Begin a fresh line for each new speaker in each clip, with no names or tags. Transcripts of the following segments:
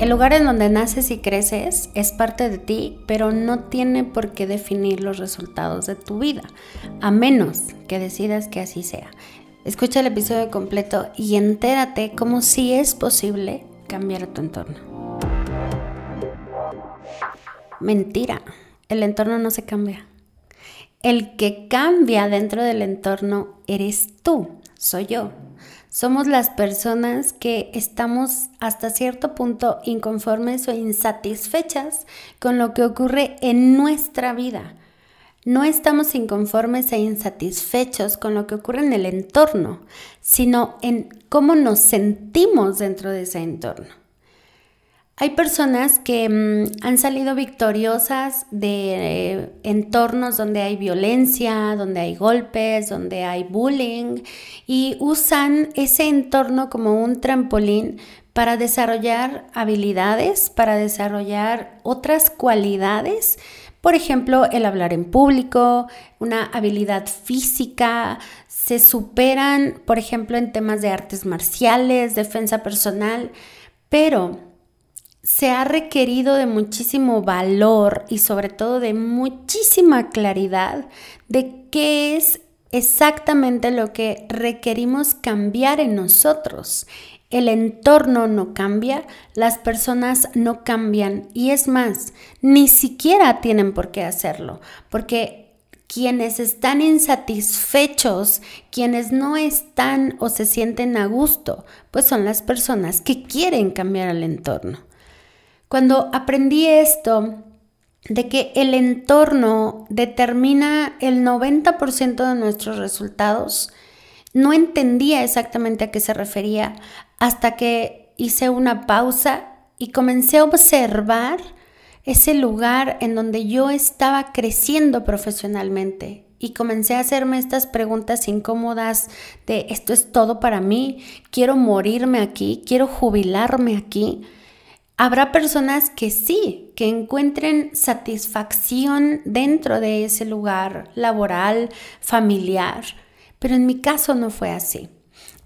El lugar en donde naces y creces es parte de ti, pero no tiene por qué definir los resultados de tu vida, a menos que decidas que así sea. Escucha el episodio completo y entérate cómo sí es posible cambiar tu entorno. Mentira, el entorno no se cambia. El que cambia dentro del entorno eres tú, soy yo. Somos las personas que estamos hasta cierto punto inconformes o insatisfechas con lo que ocurre en nuestra vida. No estamos inconformes e insatisfechos con lo que ocurre en el entorno, sino en cómo nos sentimos dentro de ese entorno. Hay personas que mm, han salido victoriosas de eh, entornos donde hay violencia, donde hay golpes, donde hay bullying y usan ese entorno como un trampolín para desarrollar habilidades, para desarrollar otras cualidades. Por ejemplo, el hablar en público, una habilidad física, se superan, por ejemplo, en temas de artes marciales, defensa personal, pero se ha requerido de muchísimo valor y sobre todo de muchísima claridad de qué es exactamente lo que requerimos cambiar en nosotros. El entorno no cambia, las personas no cambian y es más, ni siquiera tienen por qué hacerlo, porque quienes están insatisfechos, quienes no están o se sienten a gusto, pues son las personas que quieren cambiar el entorno. Cuando aprendí esto, de que el entorno determina el 90% de nuestros resultados, no entendía exactamente a qué se refería hasta que hice una pausa y comencé a observar ese lugar en donde yo estaba creciendo profesionalmente y comencé a hacerme estas preguntas incómodas de esto es todo para mí, quiero morirme aquí, quiero jubilarme aquí. Habrá personas que sí, que encuentren satisfacción dentro de ese lugar laboral, familiar, pero en mi caso no fue así.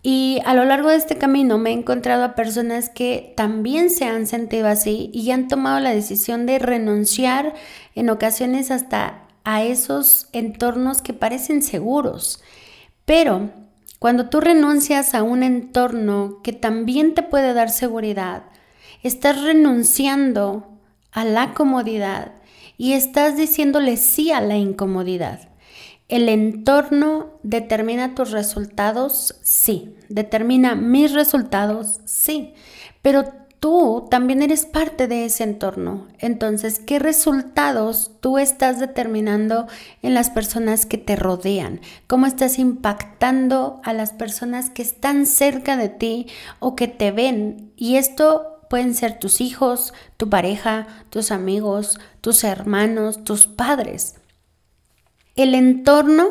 Y a lo largo de este camino me he encontrado a personas que también se han sentido así y han tomado la decisión de renunciar en ocasiones hasta a esos entornos que parecen seguros. Pero cuando tú renuncias a un entorno que también te puede dar seguridad, estás renunciando a la comodidad y estás diciéndole sí a la incomodidad. El entorno determina tus resultados, sí. Determina mis resultados, sí. Pero tú también eres parte de ese entorno. Entonces, ¿qué resultados tú estás determinando en las personas que te rodean? ¿Cómo estás impactando a las personas que están cerca de ti o que te ven? Y esto pueden ser tus hijos, tu pareja, tus amigos, tus hermanos, tus padres. El entorno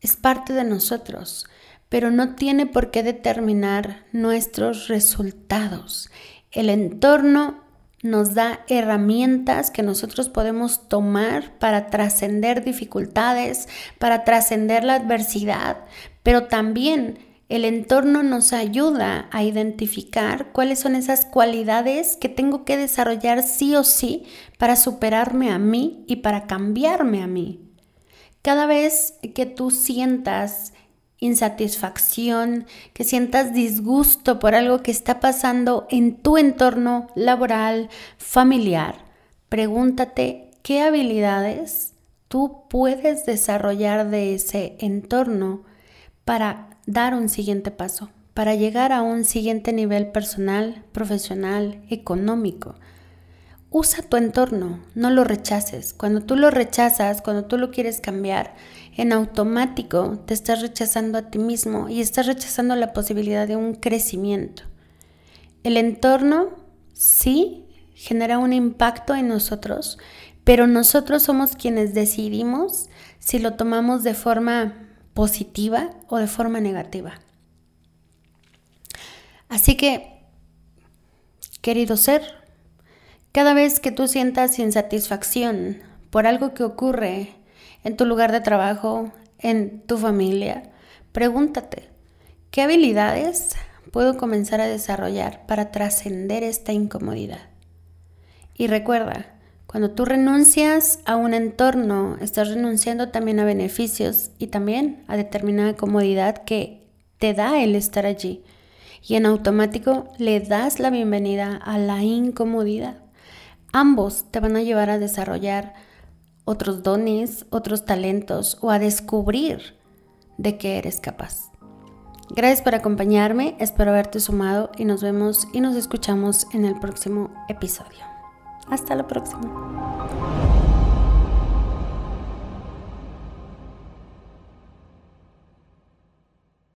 es parte de nosotros, pero no tiene por qué determinar nuestros resultados. El entorno nos da herramientas que nosotros podemos tomar para trascender dificultades, para trascender la adversidad, pero también el entorno nos ayuda a identificar cuáles son esas cualidades que tengo que desarrollar sí o sí para superarme a mí y para cambiarme a mí. Cada vez que tú sientas insatisfacción, que sientas disgusto por algo que está pasando en tu entorno laboral, familiar, pregúntate qué habilidades tú puedes desarrollar de ese entorno para dar un siguiente paso, para llegar a un siguiente nivel personal, profesional, económico. Usa tu entorno, no lo rechaces. Cuando tú lo rechazas, cuando tú lo quieres cambiar, en automático te estás rechazando a ti mismo y estás rechazando la posibilidad de un crecimiento. El entorno sí genera un impacto en nosotros, pero nosotros somos quienes decidimos si lo tomamos de forma positiva o de forma negativa. Así que, querido ser, cada vez que tú sientas insatisfacción por algo que ocurre en tu lugar de trabajo, en tu familia, pregúntate, ¿qué habilidades puedo comenzar a desarrollar para trascender esta incomodidad? Y recuerda, cuando tú renuncias a un entorno, estás renunciando también a beneficios y también a determinada comodidad que te da el estar allí. Y en automático le das la bienvenida a la incomodidad. Ambos te van a llevar a desarrollar otros dones, otros talentos o a descubrir de qué eres capaz. Gracias por acompañarme, espero haberte sumado y nos vemos y nos escuchamos en el próximo episodio. Hasta la próxima.